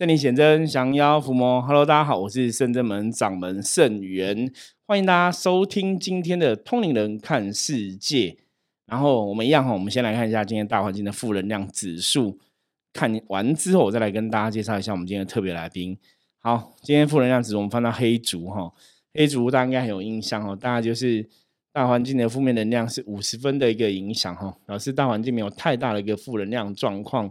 圣灵显真，降妖伏魔。Hello，大家好，我是圣真门掌门圣元，欢迎大家收听今天的通灵人看世界。然后我们一样哈，我们先来看一下今天大环境的负能量指数。看完之后，我再来跟大家介绍一下我们今天的特别来宾。好，今天负能量指数我们放到黑竹哈，黑竹大家应该很有印象哦，大概就是大环境的负面能量是五十分的一个影响哈，表示大环境没有太大的一个负能量状况。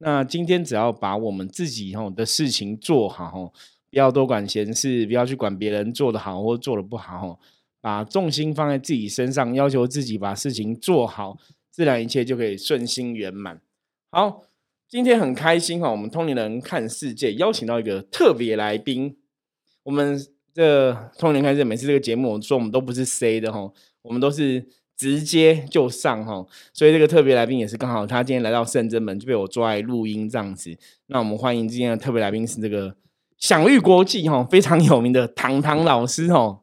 那今天只要把我们自己吼的事情做好，不要多管闲事，不要去管别人做的好或做的不好，把重心放在自己身上，要求自己把事情做好，自然一切就可以顺心圆满。好，今天很开心哈，我们通灵人看世界邀请到一个特别来宾。我们这通灵人看世界每次这个节目，我说我们都不是 C 的哈，我们都是。直接就上哈，所以这个特别来宾也是刚好，他今天来到圣真门就被我抓来录音这样子。那我们欢迎今天的特别来宾是这个享誉国际哈非常有名的糖糖老师哦。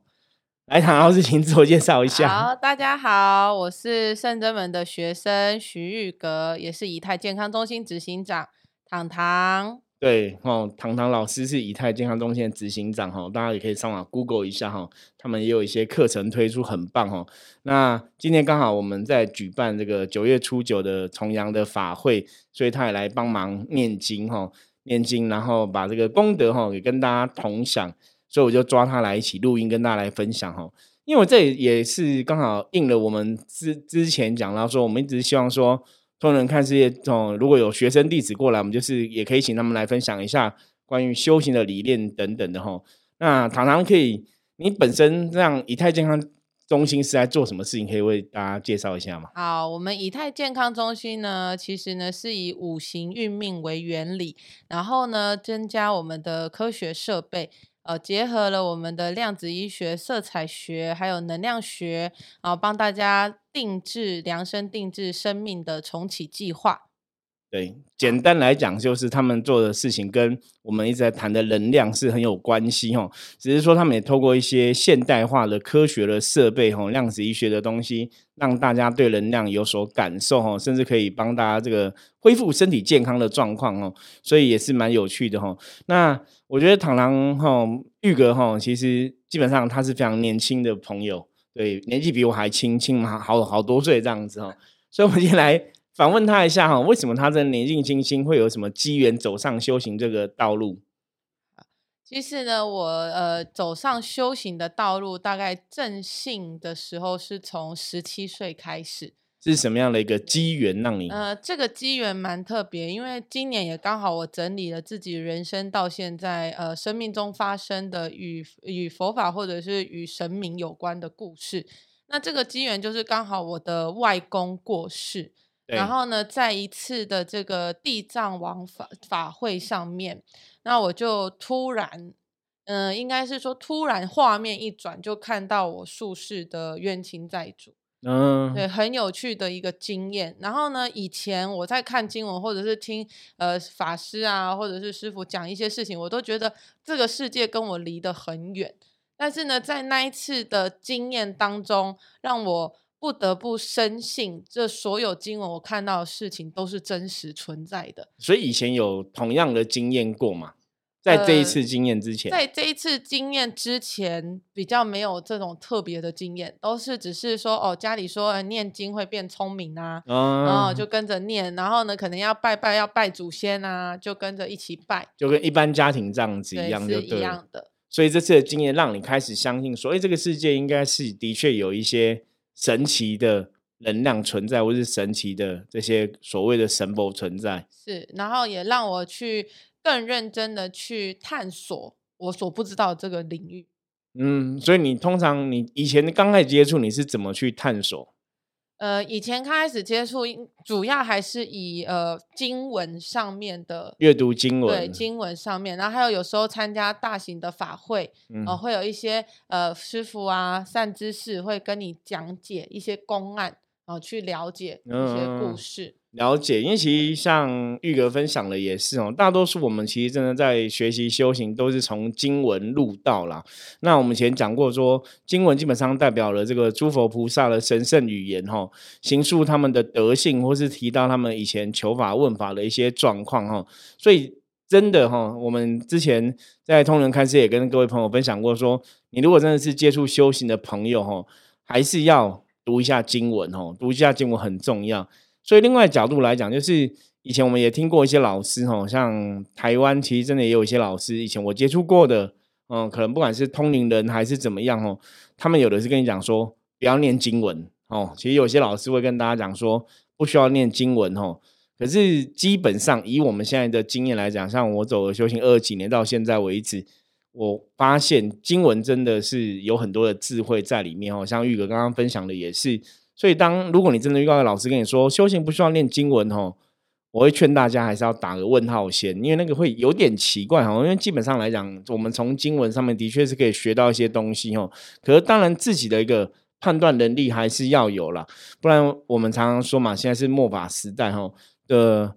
来，唐老师，请自我介绍一下。好，大家好，我是圣真门的学生徐玉格，也是以太健康中心执行长糖糖。对，哦，糖糖老师是以太健康中心的执行长，哈，大家也可以上网 Google 一下，哈，他们也有一些课程推出，很棒，哈。那今天刚好我们在举办这个九月初九的重阳的法会，所以他也来帮忙念经，哈，念经，然后把这个功德，哈，给跟大家同享，所以我就抓他来一起录音，跟大家来分享，哈。因为这也是刚好应了我们之之前讲到说，我们一直希望说。通人看世界，哦，如果有学生弟子过来，我们就是也可以请他们来分享一下关于修行的理念等等的哈。那糖糖可以，你本身这样以太健康中心是在做什么事情？可以为大家介绍一下吗？好，我们以太健康中心呢，其实呢是以五行运命为原理，然后呢增加我们的科学设备。呃，结合了我们的量子医学、色彩学，还有能量学，然后帮大家定制量身定制生命的重启计划。对，简单来讲，就是他们做的事情跟我们一直在谈的能量是很有关系哦。只是说，他们也透过一些现代化的科学的设备哈，量子医学的东西，让大家对能量有所感受哦，甚至可以帮大家这个恢复身体健康的状况哦。所以也是蛮有趣的哦。那我觉得螳螂哈玉格哈，其实基本上他是非常年轻的朋友，对，年纪比我还轻轻嘛，好好多岁这样子哈。所以我们先来。访问他一下哈，为什么他这年纪轻轻会有什么机缘走上修行这个道路？其实呢，我呃走上修行的道路，大概正信的时候是从十七岁开始。是什么样的一个机缘让你？呃，这个机缘蛮特别，因为今年也刚好我整理了自己人生到现在呃生命中发生的与与佛法或者是与神明有关的故事。那这个机缘就是刚好我的外公过世。然后呢，在一次的这个地藏王法法会上面，那我就突然，嗯，应该是说突然画面一转，就看到我术士的冤亲债主，嗯，对，很有趣的一个经验。然后呢，以前我在看经文或者是听呃法师啊或者是师傅讲一些事情，我都觉得这个世界跟我离得很远。但是呢，在那一次的经验当中，让我。不得不深信，这所有经文我看到的事情都是真实存在的。所以以前有同样的经验过吗？在这一次经验之前，在这一次经验之前，比较没有这种特别的经验，都是只是说哦，家里说念经会变聪明啊，然后就跟着念，然后呢，可能要拜拜要拜祖先啊，就跟着一起拜，就跟一般家庭这样子一样，就一样的。所以这次的经验让你开始相信，说哎，这个世界应该是的确有一些。神奇的能量存在，或是神奇的这些所谓的神佛存在，是，然后也让我去更认真的去探索我所不知道这个领域。嗯，所以你通常你以前刚开始接触，你是怎么去探索？呃，以前刚开始接触，主要还是以呃经文上面的阅读经文，对经文上面，然后还有有时候参加大型的法会，呃，会有一些呃师傅啊善知识会跟你讲解一些公案，然后去了解一些故事。了解，因为其实像玉格分享的也是哦，大多数我们其实真的在学习修行，都是从经文入道啦。那我们前讲过说，经文基本上代表了这个诸佛菩萨的神圣语言哈，行述他们的德性，或是提到他们以前求法问法的一些状况哈。所以真的哈，我们之前在通人看世也跟各位朋友分享过，说你如果真的是接触修行的朋友哈，还是要读一下经文哦，读一下经文很重要。所以另外角度来讲，就是以前我们也听过一些老师哈，像台湾其实真的也有一些老师，以前我接触过的，嗯，可能不管是通灵人还是怎么样哦，他们有的是跟你讲说不要念经文哦，其实有些老师会跟大家讲说不需要念经文哦。可是基本上，以我们现在的经验来讲，像我走了修行二几年到现在为止，我发现经文真的是有很多的智慧在里面哦。像玉哥刚刚分享的也是，所以当如果你真的遇到老师跟你说修行不需要念经文哦，我会劝大家还是要打个问号先，因为那个会有点奇怪哈。因为基本上来讲，我们从经文上面的确是可以学到一些东西哦。可是当然自己的一个判断能力还是要有了，不然我们常常说嘛，现在是末法时代哈。的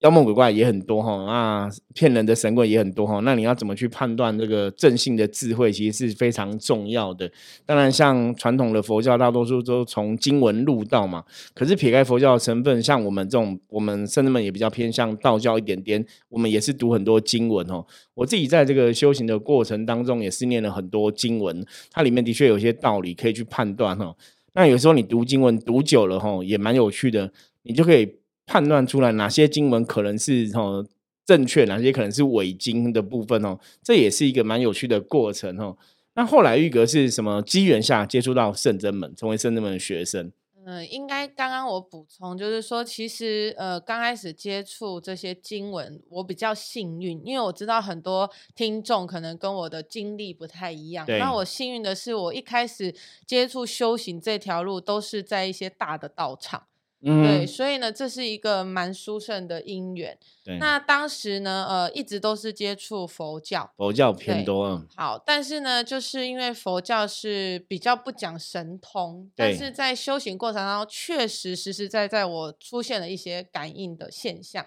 妖魔鬼怪也很多哈，那骗人的神鬼也很多哈，那你要怎么去判断这个正性的智慧，其实是非常重要的。当然，像传统的佛教，大多数都从经文入道嘛。可是撇开佛教的成分，像我们这种，我们甚至们也比较偏向道教一点点，我们也是读很多经文哦。我自己在这个修行的过程当中，也是念了很多经文，它里面的确有些道理可以去判断哈。那有时候你读经文读久了哈，也蛮有趣的，你就可以。判断出来哪些经文可能是哦正确，哪些可能是伪经的部分哦，这也是一个蛮有趣的过程哦。那后来玉格是什么机缘下接触到圣真门，成为圣真门的学生？嗯，应该刚刚我补充就是说，其实呃刚开始接触这些经文，我比较幸运，因为我知道很多听众可能跟我的经历不太一样。那我幸运的是，我一开始接触修行这条路，都是在一些大的道场。对，所以呢，这是一个蛮殊胜的因缘。那当时呢，呃，一直都是接触佛教，佛教偏多。好，但是呢，就是因为佛教是比较不讲神通，但是在修行过程当中，确实实实在在我出现了一些感应的现象。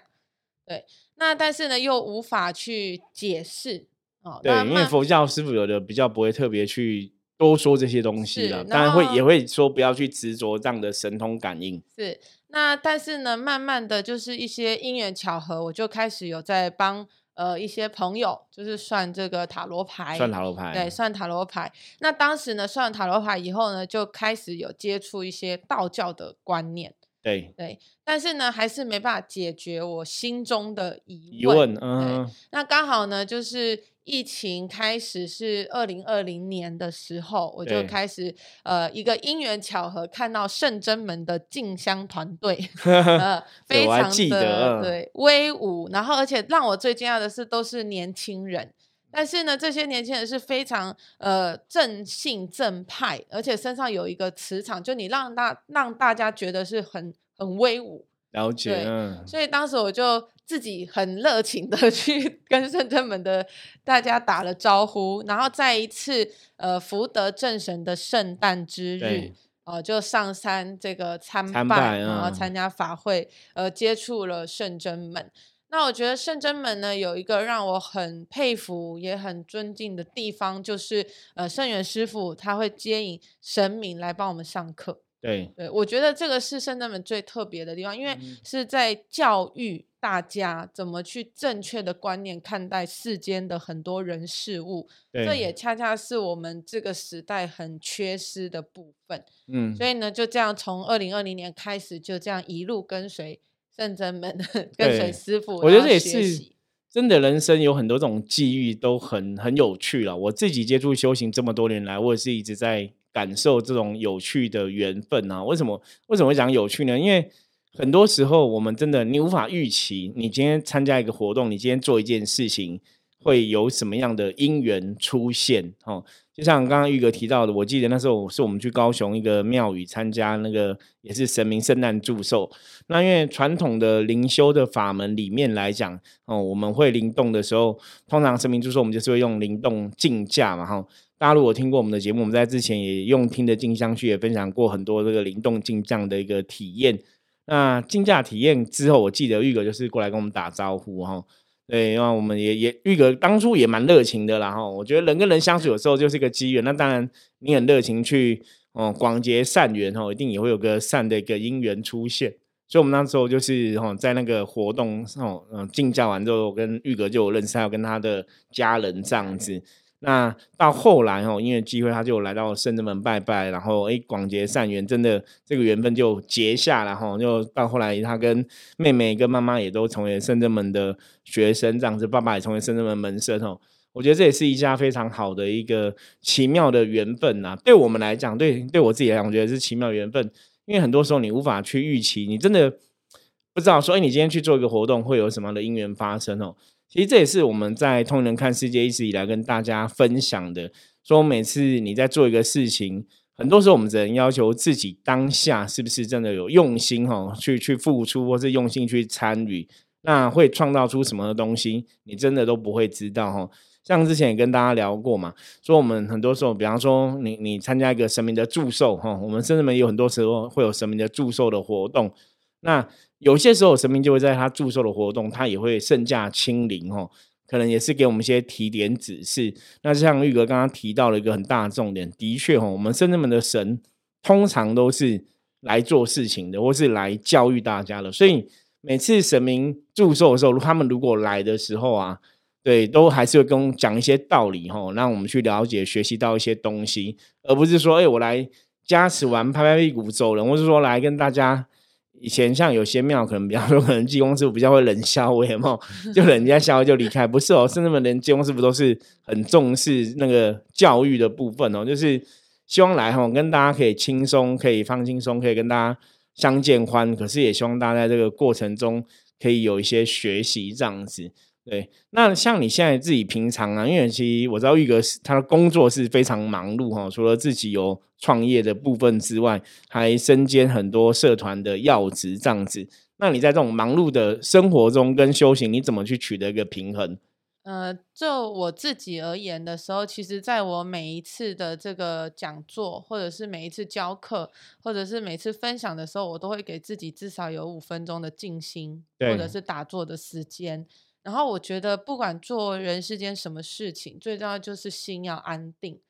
对，那但是呢，又无法去解释。哦，对，因为佛教师傅有的比较不会特别去。多说这些东西了，当然会也会说不要去执着这样的神通感应。是，那但是呢，慢慢的就是一些因缘巧合，我就开始有在帮呃一些朋友，就是算这个塔罗牌，算塔罗牌，对，算塔罗牌。那当时呢，算塔罗牌以后呢，就开始有接触一些道教的观念。对。对，但是呢，还是没办法解决我心中的疑问。嗯，那刚好呢，就是疫情开始是二零二零年的时候，我就开始呃一个因缘巧合看到圣真门的静香团队 呃，非常的对威武，然后而且让我最惊讶的是都是年轻人，但是呢，这些年轻人是非常呃正性正派，而且身上有一个磁场，就你让大让大家觉得是很。很威武，了解，所以当时我就自己很热情的 去跟圣真门的大家打了招呼，然后在一次呃福德正神的圣诞之日，呃就上山这个参拜，然后参加法会，呃接触了圣真门。那我觉得圣真门呢有一个让我很佩服也很尊敬的地方，就是呃圣元师傅他会接引神明来帮我们上课。对对，我觉得这个是圣真门最特别的地方，因为是在教育大家怎么去正确的观念看待世间的很多人事物，这也恰恰是我们这个时代很缺失的部分。嗯，所以呢，就这样从二零二零年开始，就这样一路跟随圣真门，跟随师傅，我觉得这也是真的人生有很多种际遇，都很很有趣了。我自己接触修行这么多年来，我也是一直在。感受这种有趣的缘分啊？为什么为什么会讲有趣呢？因为很多时候我们真的你无法预期，你今天参加一个活动，你今天做一件事情会有什么样的因缘出现哦。就像刚刚玉哥提到的，我记得那时候是我们去高雄一个庙宇参加那个也是神明圣诞祝寿。那因为传统的灵修的法门里面来讲哦，我们会灵动的时候，通常神明祝寿我们就是会用灵动竞价嘛哈。大家如果听过我们的节目，我们在之前也用听的静香去也分享过很多这个灵动静降的一个体验。那竞价体验之后，我记得玉哥就是过来跟我们打招呼哈。对，因为我们也也玉哥当初也蛮热情的啦哈。我觉得人跟人相处有时候就是一个机缘。那当然你很热情去哦广结善缘哈，一定也会有个善的一个因缘出现。所以我们那时候就是哈，在那个活动哦，嗯，进教完之后，跟玉哥就有认识，还有跟他的家人这样子。那到后来哦，因为机会，他就来到圣人门拜拜，然后哎，广结善缘，真的这个缘分就结下了哈。就到后来，他跟妹妹跟妈妈也都成为圣人门的学生，这样子，爸爸也成为圣人门门生哦。我觉得这也是一家非常好的一个奇妙的缘分呐。对我们来讲，对对我自己来讲，我觉得是奇妙缘分，因为很多时候你无法去预期，你真的不知道说，哎，你今天去做一个活动会有什么样的因缘发生哦。其实这也是我们在通人看世界一直以来跟大家分享的。说每次你在做一个事情，很多时候我们只能要求自己当下是不是真的有用心哈，去去付出，或是用心去参与，那会创造出什么的东西，你真的都不会知道哈。像之前也跟大家聊过嘛，说我们很多时候，比方说你你参加一个神明的祝寿哈，我们甚至们有很多时候会有神明的祝寿的活动，那。有些时候神明就会在他祝寿的活动，他也会圣驾亲临哦，可能也是给我们一些提点指示。那像玉哥刚刚提到了一个很大的重点，的确哦，我们圣人们的神通常都是来做事情的，或是来教育大家的。所以每次神明祝寿的时候，他们如果来的时候啊，对，都还是会跟讲一些道理哈，让我们去了解、学习到一些东西，而不是说，哎，我来加持完拍拍屁股走人，或是说来跟大家。以前像有些庙，可能比较说，可能济公师傅比较会冷笑，我也冇，就人家笑就离开。不是哦，甚至们连济公师傅都是很重视那个教育的部分哦，就是希望来哈，跟大家可以轻松，可以放轻松，可以跟大家相见欢。可是也希望大家在这个过程中可以有一些学习这样子。对，那像你现在自己平常啊，因为其实我知道玉哥是他的工作是非常忙碌哈，除了自己有创业的部分之外，还身兼很多社团的要职这样子。那你在这种忙碌的生活中跟修行，你怎么去取得一个平衡？呃，就我自己而言的时候，其实在我每一次的这个讲座，或者是每一次教课，或者是每次分享的时候，我都会给自己至少有五分钟的静心，或者是打坐的时间。然后我觉得，不管做人世间什么事情，最重要就是心要安定。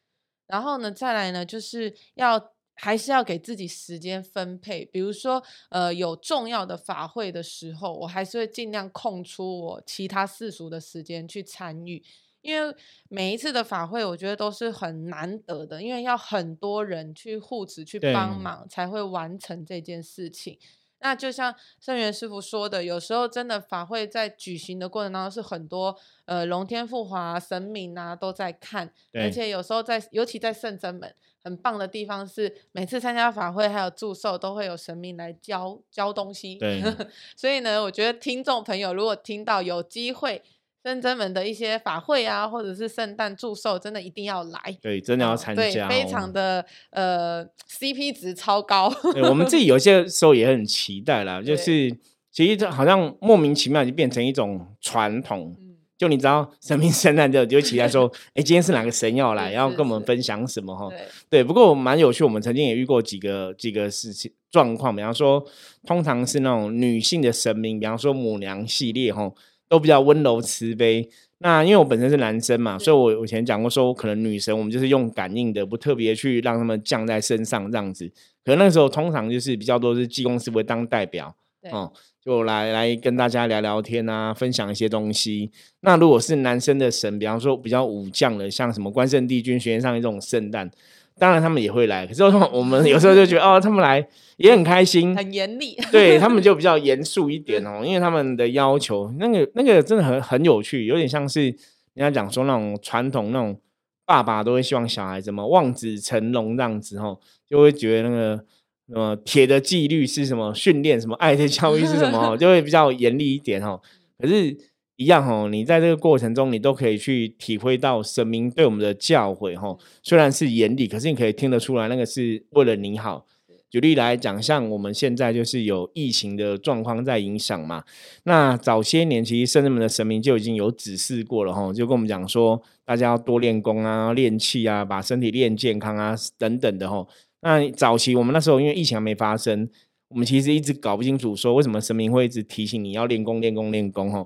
然后呢，再来呢，就是要还是要给自己时间分配。比如说，呃，有重要的法会的时候，我还是会尽量空出我其他世俗的时间去参与。因为每一次的法会，我觉得都是很难得的，因为要很多人去护持、去帮忙，才会完成这件事情。那就像圣元师傅说的，有时候真的法会在举行的过程当中，是很多呃龙天护华神明啊都在看，而且有时候在，尤其在圣真门，很棒的地方是每次参加法会还有祝寿，都会有神明来教教东西。对，所以呢，我觉得听众朋友如果听到有机会。圣真门的一些法会啊，或者是圣诞祝寿，真的一定要来。对，真的要参加，非常的呃 CP 值超高。对我们自己有些时候也很期待啦，就是其实这好像莫名其妙就变成一种传统。就你知道神明圣诞就就期待说，哎，今天是哪个神要 来，要跟我们分享什么哈？对，不过蛮有趣，我们曾经也遇过几个几个事情状况，比方说，通常是那种女性的神明，比方说母娘系列哈。都比较温柔慈悲。那因为我本身是男生嘛，所以我以前讲过说，可能女神我们就是用感应的，不特别去让他们降在身上这样子。可能那时候通常就是比较多是济公师傅当代表，哦，就来来跟大家聊聊天啊，分享一些东西。那如果是男生的神，比方说比较武将的，像什么关圣帝君、玄上这种圣诞。当然他们也会来，可是 我们有时候就觉得哦，他们来也很开心，很严厉，对他们就比较严肃一点哦，因为他们的要求那个那个真的很很有趣，有点像是人家讲说那种传统那种爸爸都会希望小孩怎么望子成龙这样子哦，就会觉得那个什么铁的纪律是什么训练，什么爱的教育是什么，就会比较严厉一点哦，可是。一样哦，你在这个过程中，你都可以去体会到神明对我们的教诲哈。虽然是严厉，可是你可以听得出来，那个是为了你好。举例来讲，像我们现在就是有疫情的状况在影响嘛。那早些年其实圣人们的神明就已经有指示过了哈，就跟我们讲说，大家要多练功啊、练气啊，把身体练健康啊等等的哈。那早期我们那时候因为疫情还没发生，我们其实一直搞不清楚说为什么神明会一直提醒你要练功、练功、练功哈。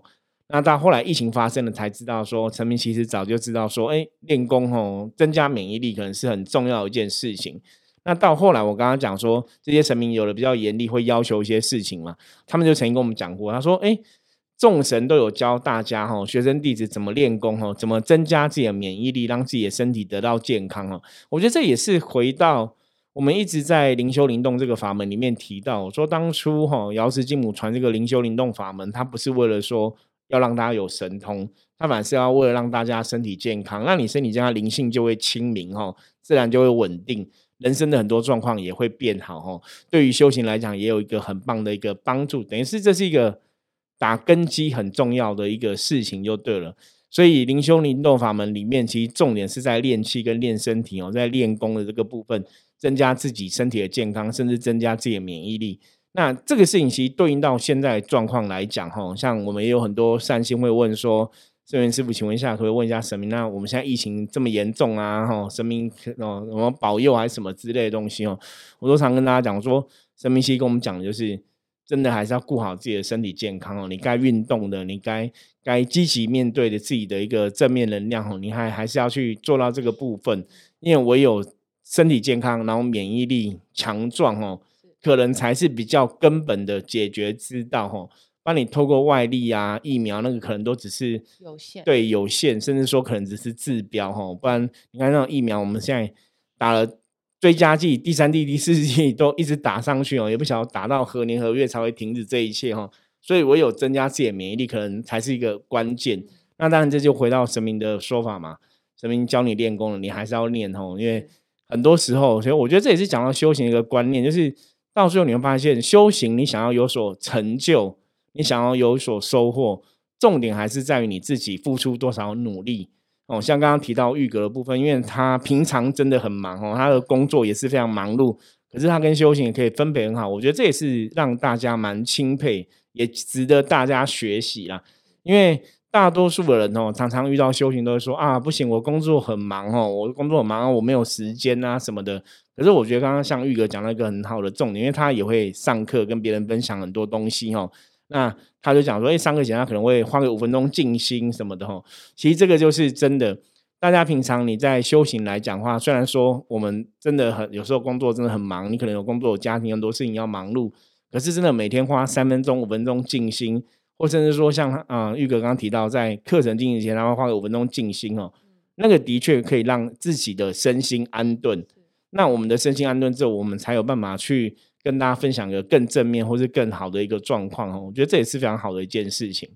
那到后来疫情发生了，才知道说陈明其实早就知道说，哎，练功吼增加免疫力可能是很重要的一件事情。那到后来，我刚刚讲说，这些神明有了比较严厉，会要求一些事情嘛，他们就曾经跟我们讲过，他说：“哎，众神都有教大家哈，学生弟子怎么练功哈，怎么增加自己的免疫力，让自己的身体得到健康哈。”我觉得这也是回到我们一直在灵修灵动这个法门里面提到，说当初哈瑶池金母传这个灵修灵动法门，它不是为了说要让大家有神通，它反而是要为了让大家身体健康，让你身体健康，灵性就会清明哈，自然就会稳定。人生的很多状况也会变好哈，对于修行来讲，也有一个很棒的一个帮助，等于是这是一个打根基很重要的一个事情就对了。所以灵修灵动法门里面，其实重点是在练气跟练身体哦，在练功的这个部分，增加自己身体的健康，甚至增加自己的免疫力。那这个事情其实对应到现在状况来讲哈，像我们也有很多善心会问说。这位师傅，请问一下，可不可以问一下神明？那我们现在疫情这么严重啊，哈，神明哦，什么保佑还是什么之类的东西哦？我都常跟大家讲说，神明其实跟我们讲的就是，真的还是要顾好自己的身体健康哦。你该运动的，你该该积极面对的自己的一个正面能量哦，你还还是要去做到这个部分，因为唯有身体健康，然后免疫力强壮哦，可能才是比较根本的解决之道哦。帮你透过外力啊，疫苗那个可能都只是有限，对有限，甚至说可能只是治标哈。不然你看那种疫苗，我们现在打了追加剂、第三剂、第四剂都一直打上去哦，也不晓得打到何年何月才会停止这一切哈。所以唯有增加自己的免疫力，可能才是一个关键。那当然这就回到神明的说法嘛，神明教你练功了，你还是要练哦。因为很多时候，所以我觉得这也是讲到修行一个观念，就是到最后你会发现，修行你想要有所成就。你想要有所收获，重点还是在于你自己付出多少努力哦。像刚刚提到玉格的部分，因为他平常真的很忙哦，他的工作也是非常忙碌，可是他跟修行也可以分配很好。我觉得这也是让大家蛮钦佩，也值得大家学习啦。因为大多数的人哦，常常遇到修行都会说啊，不行，我工作很忙哦，我工作很忙，我没有时间啊什么的。可是我觉得刚刚像玉哥讲了一个很好的重点，因为他也会上课跟别人分享很多东西哦。那他就讲说，哎，上课前他可能会花个五分钟静心什么的哦。其实这个就是真的。大家平常你在修行来讲话，虽然说我们真的很有时候工作真的很忙，你可能有工作、有家庭很多事情要忙碌，可是真的每天花三分钟、五分钟静心，或甚至说像啊玉哥刚刚提到，在课程进行前，他会花个五分钟静心哦，那个的确可以让自己的身心安顿。那我们的身心安顿之后，我们才有办法去。跟大家分享一个更正面或是更好的一个状况哦，我觉得这也是非常好的一件事情。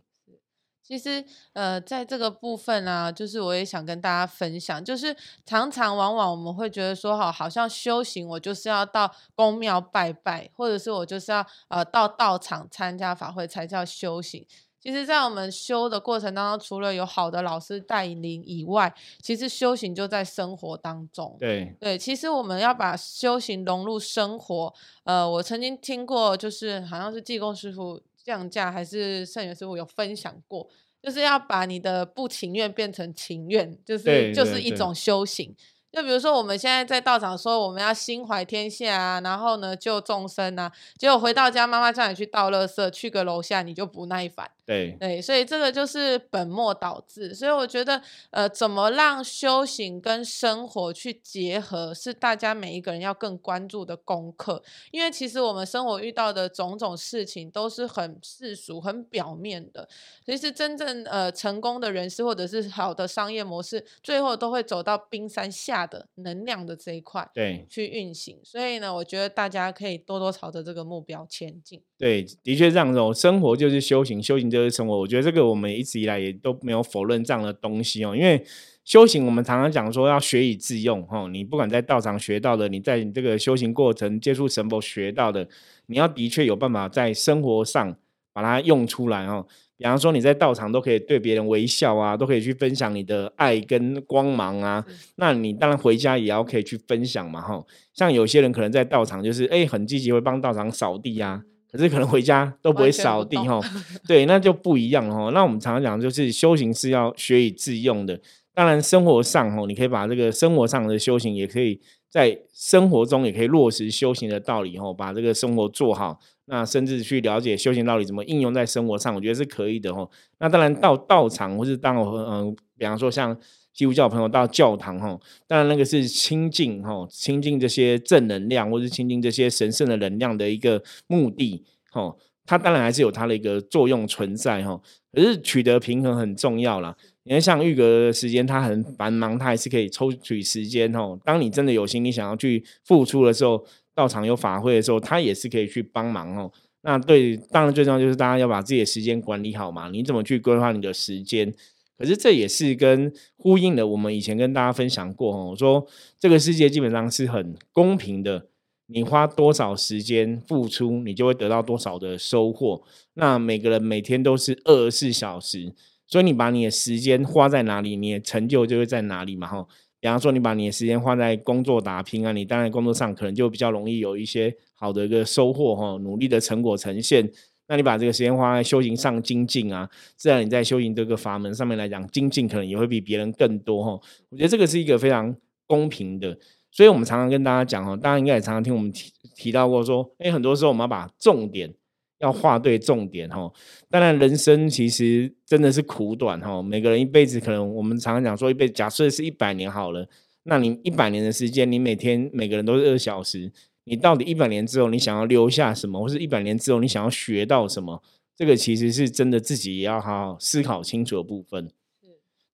其实，呃，在这个部分啊，就是我也想跟大家分享，就是常常往往我们会觉得说，哈，好像修行我就是要到宫庙拜拜，或者是我就是要呃到道场参加法会才叫修行。其实，在我们修的过程当中，除了有好的老师带领以外，其实修行就在生活当中。对对，其实我们要把修行融入生活。呃，我曾经听过，就是好像是济公师傅降价，还是圣元师傅有分享过，就是要把你的不情愿变成情愿，就是就是一种修行。就比如说，我们现在在道场说我们要心怀天下啊，然后呢救众生啊，结果回到家，妈妈叫你去倒垃圾，去个楼下你就不耐烦。对对，所以这个就是本末倒置。所以我觉得，呃，怎么让修行跟生活去结合，是大家每一个人要更关注的功课。因为其实我们生活遇到的种种事情都是很世俗、很表面的。其实真正呃成功的人士或者是好的商业模式，最后都会走到冰山下的能量的这一块对去运行。所以呢，我觉得大家可以多多朝着这个目标前进。对，的确这样子哦。生活就是修行，修行就是生活。我觉得这个我们一直以来也都没有否认这样的东西哦。因为修行，我们常常讲说要学以致用哦。你不管在道场学到的，你在你这个修行过程接触神佛学到的，你要的确有办法在生活上把它用出来哦。比方说你在道场都可以对别人微笑啊，都可以去分享你的爱跟光芒啊。那你当然回家也要可以去分享嘛哈。像有些人可能在道场就是哎很积极，会帮道场扫地啊。可是可能回家都不会扫地哈，对，那就不一样哈。那我们常常讲，就是修行是要学以致用的。当然，生活上哈，你可以把这个生活上的修行，也可以在生活中也可以落实修行的道理哈，把这个生活做好，那甚至去了解修行道理怎么应用在生活上，我觉得是可以的哈。那当然到道场或是当我嗯，比方说像基督教朋友到教堂哈，当然那个是亲近哈，亲近这些正能量或是亲近这些神圣的能量的一个目的哈。它当然还是有它的一个作用存在哈，可是取得平衡很重要啦。你看像玉格的时间，他很繁忙，他还是可以抽取时间哦。当你真的有心，你想要去付出的时候，到场有法会的时候，他也是可以去帮忙哦。那对，当然最重要就是大家要把自己的时间管理好嘛。你怎么去规划你的时间？可是这也是跟呼应了我们以前跟大家分享过哦，说这个世界基本上是很公平的。你花多少时间付出，你就会得到多少的收获。那每个人每天都是二十四小时，所以你把你的时间花在哪里，你的成就就会在哪里嘛。哈，比方说你把你的时间花在工作打拼啊，你当然工作上可能就比较容易有一些好的一个收获哈，努力的成果呈现。那你把这个时间花在修行上精进啊，自然你在修行这个法门上面来讲，精进可能也会比别人更多哈。我觉得这个是一个非常公平的。所以，我们常常跟大家讲哦，大家应该也常常听我们提提到过，说，哎，很多时候我们要把重点要画对重点哈。当然，人生其实真的是苦短哈。每个人一辈子可能，我们常常讲说，一辈子假设是一百年好了，那你一百年的时间，你每天每个人都是二小时，你到底一百年之后，你想要留下什么，或是一百年之后你想要学到什么？这个其实是真的自己也要好好思考清楚的部分。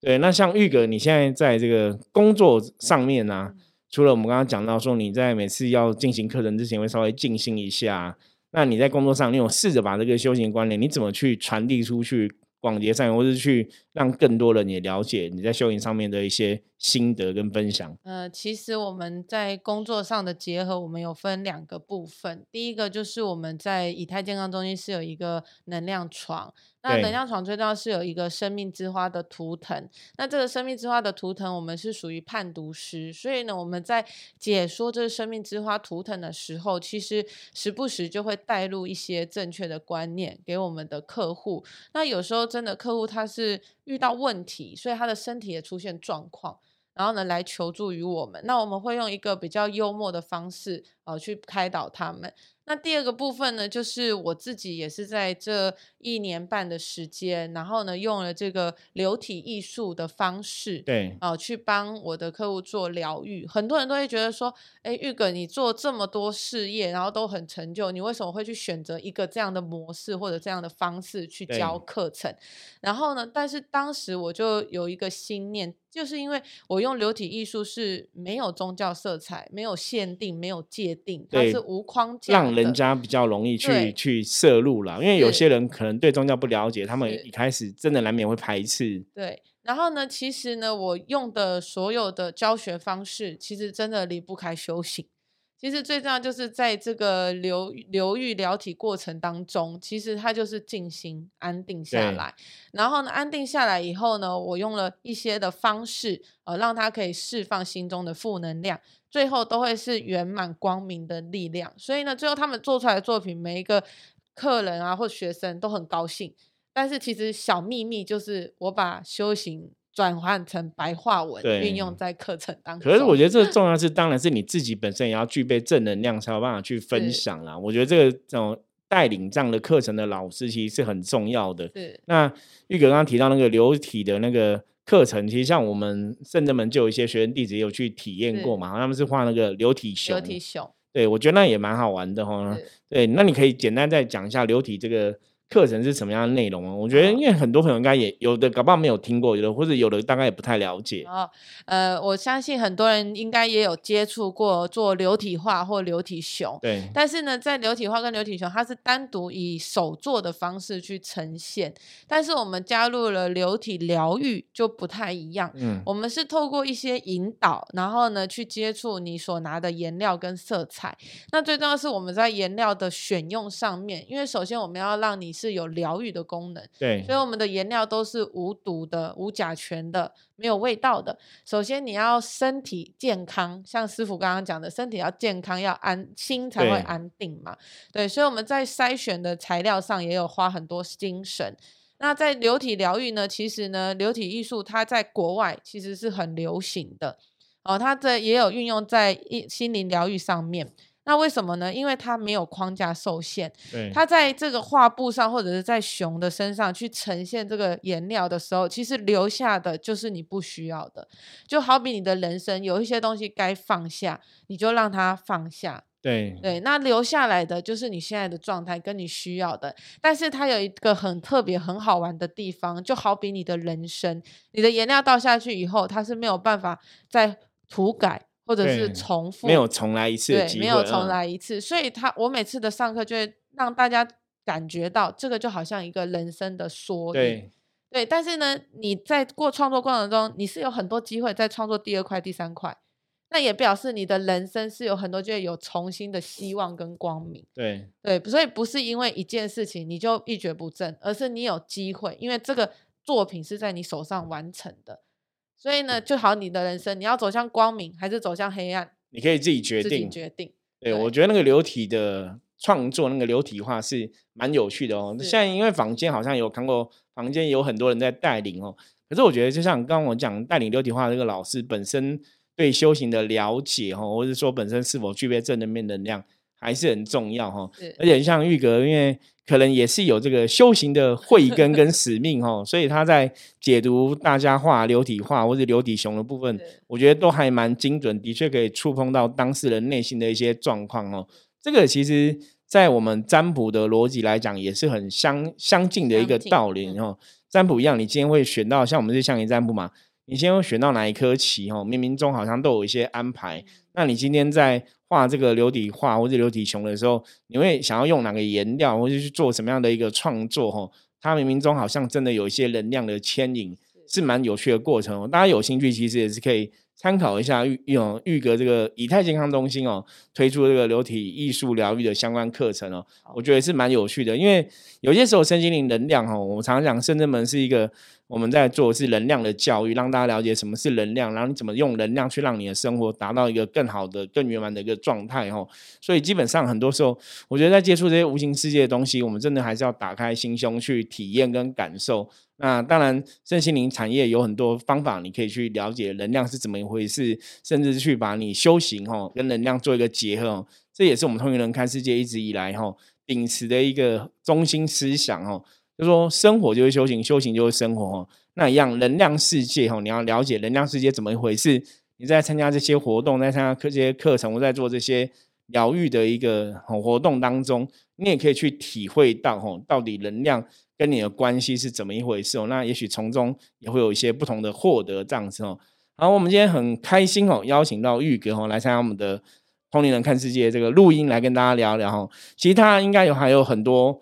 对。那像玉哥，你现在在这个工作上面呢？除了我们刚刚讲到说你在每次要进行课程之前会稍微静心一下，那你在工作上你有试着把这个修行观念你怎么去传递出去，广结善缘，或是去让更多人也了解你在修行上面的一些心得跟分享？呃，其实我们在工作上的结合，我们有分两个部分，第一个就是我们在以太健康中心是有一个能量床。那能量床最重要是有一个生命之花的图腾，那这个生命之花的图腾，我们是属于判读师，所以呢，我们在解说这个生命之花图腾的时候，其实时不时就会带入一些正确的观念给我们的客户。那有时候真的客户他是遇到问题，所以他的身体也出现状况。然后呢，来求助于我们。那我们会用一个比较幽默的方式，呃，去开导他们。那第二个部分呢，就是我自己也是在这一年半的时间，然后呢，用了这个流体艺术的方式，对，哦，去帮我的客户做疗愈。很多人都会觉得说，哎，玉哥，你做这么多事业，然后都很成就，你为什么会去选择一个这样的模式或者这样的方式去教课程？然后呢，但是当时我就有一个心念。就是因为我用流体艺术是没有宗教色彩、没有限定、没有界定，它是无框架，让人家比较容易去去摄入了。因为有些人可能对宗教不了解，他们一开始真的难免会排斥。对，然后呢，其实呢，我用的所有的教学方式，其实真的离不开修行。其实最重要就是在这个流流域疗体过程当中，其实它就是静心安定下来。然后呢，安定下来以后呢，我用了一些的方式，呃，让它可以释放心中的负能量，最后都会是圆满光明的力量。所以呢，最后他们做出来的作品，每一个客人啊或学生都很高兴。但是其实小秘密就是我把修行。转换成白话文，运用在课程当中。可是我觉得这个重要是，当然是你自己本身也要具备正能量，才有办法去分享啦。我觉得这个这种带领这样的课程的老师，其实是很重要的。是。那玉哥刚刚提到那个流体的那个课程，其实像我们圣正门就有一些学生弟子也有去体验过嘛，他们是画那个流体熊。流体熊。对，我觉得那也蛮好玩的哈。对，那你可以简单再讲一下流体这个。课程是什么样的内容啊？我觉得，因为很多朋友应该也有的，搞不好没有听过，有的或者有的大概也不太了解。哦，呃，我相信很多人应该也有接触过做流体画或流体熊。对。但是呢，在流体画跟流体熊，它是单独以手做的方式去呈现。但是我们加入了流体疗愈，就不太一样。嗯。我们是透过一些引导，然后呢，去接触你所拿的颜料跟色彩。那最重要是我们在颜料的选用上面，因为首先我们要让你。是有疗愈的功能，对，所以我们的颜料都是无毒的、无甲醛的、没有味道的。首先你要身体健康，像师傅刚刚讲的，身体要健康，要安心才会安定嘛。对，所以我们在筛选的材料上也有花很多精神。那在流体疗愈呢，其实呢，流体艺术它在国外其实是很流行的哦，它这也有运用在一心灵疗愈上面。那为什么呢？因为它没有框架受限，对，它在这个画布上或者是在熊的身上去呈现这个颜料的时候，其实留下的就是你不需要的。就好比你的人生有一些东西该放下，你就让它放下。对对，那留下来的就是你现在的状态跟你需要的。但是它有一个很特别、很好玩的地方，就好比你的人生，你的颜料倒下去以后，它是没有办法再涂改。或者是重复，没有重来一次的机会，没有重来一次，所以他我每次的上课就会让大家感觉到这个就好像一个人生的缩影，对对。但是呢，你在过创作过程中，你是有很多机会在创作第二块、第三块，那也表示你的人生是有很多就会有重新的希望跟光明，对对。所以不是因为一件事情你就一蹶不振，而是你有机会，因为这个作品是在你手上完成的。所以呢，就好你的人生，你要走向光明还是走向黑暗？你可以自己决定。自己决定。对，我觉得那个流体的创作，那个流体化是蛮有趣的哦。现在因为坊间好像有看过，坊间有很多人在带领哦。可是我觉得，就像刚刚我讲，带领流体化这个老师本身对修行的了解哈，或者说本身是否具备正能面能量。还是很重要哈，而且像玉格，因为可能也是有这个修行的慧根跟使命哈，所以他在解读大家画、流体画或者流体熊的部分，我觉得都还蛮精准，的确可以触碰到当事人内心的一些状况哦。这个其实，在我们占卜的逻辑来讲，也是很相相近的一个道理哦。占卜一样，你今天会选到像我们是象棋占卜嘛？你今天会选到哪一颗棋哦？冥冥中好像都有一些安排。那你今天在画这个流体画或者流体熊的时候，你会想要用哪个颜料，或者去做什么样的一个创作？哈，它冥冥中好像真的有一些能量的牵引，是蛮有趣的过程哦。大家有兴趣，其实也是可以参考一下玉用玉格这个以太健康中心哦推出这个流体艺术疗愈的相关课程哦，我觉得是蛮有趣的。因为有些时候身心灵能量哦，我们常常讲圣正门是一个。我们在做的是能量的教育，让大家了解什么是能量，然后你怎么用能量去让你的生活达到一个更好的、更圆满的一个状态哦。所以基本上很多时候，我觉得在接触这些无形世界的东西，我们真的还是要打开心胸去体验跟感受。那当然，身心灵产业有很多方法，你可以去了解能量是怎么一回事，甚至去把你修行哈跟能量做一个结合哦。这也是我们通灵人看世界一直以来哈秉持的一个中心思想哦。就说生活就是修行，修行就是生活哦。那一样能量世界哈，你要了解能量世界怎么一回事。你在参加这些活动，在参加这些课程，我在做这些疗愈的一个活动当中，你也可以去体会到哈，到底能量跟你的关系是怎么一回事哦。那也许从中也会有一些不同的获得这样子哦。好，我们今天很开心哦，邀请到玉哥哦来参加我们的通灵人看世界这个录音，来跟大家聊聊哈。其实他应该有还有很多。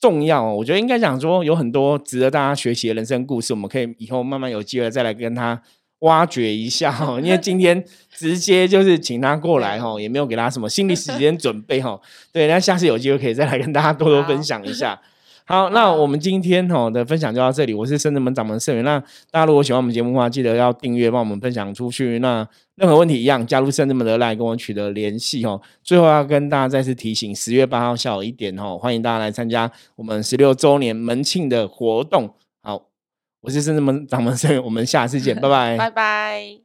重要，我觉得应该讲说有很多值得大家学习的人生故事，我们可以以后慢慢有机会再来跟他挖掘一下哈。因为今天直接就是请他过来哈，也没有给他什么心理时间准备哈。对，那下次有机会可以再来跟大家多多分享一下。好，那我们今天哈的分享就到这里。我是深圳门掌门圣元。那大家如果喜欢我们节目的话，记得要订阅，帮我们分享出去。那任何问题一样，加入深圳门的来跟我取得联系哦。最后要跟大家再次提醒，十月八号下午一点哦，欢迎大家来参加我们十六周年门庆的活动。我是深圳门掌门盛元，我们下次见，拜拜，拜拜。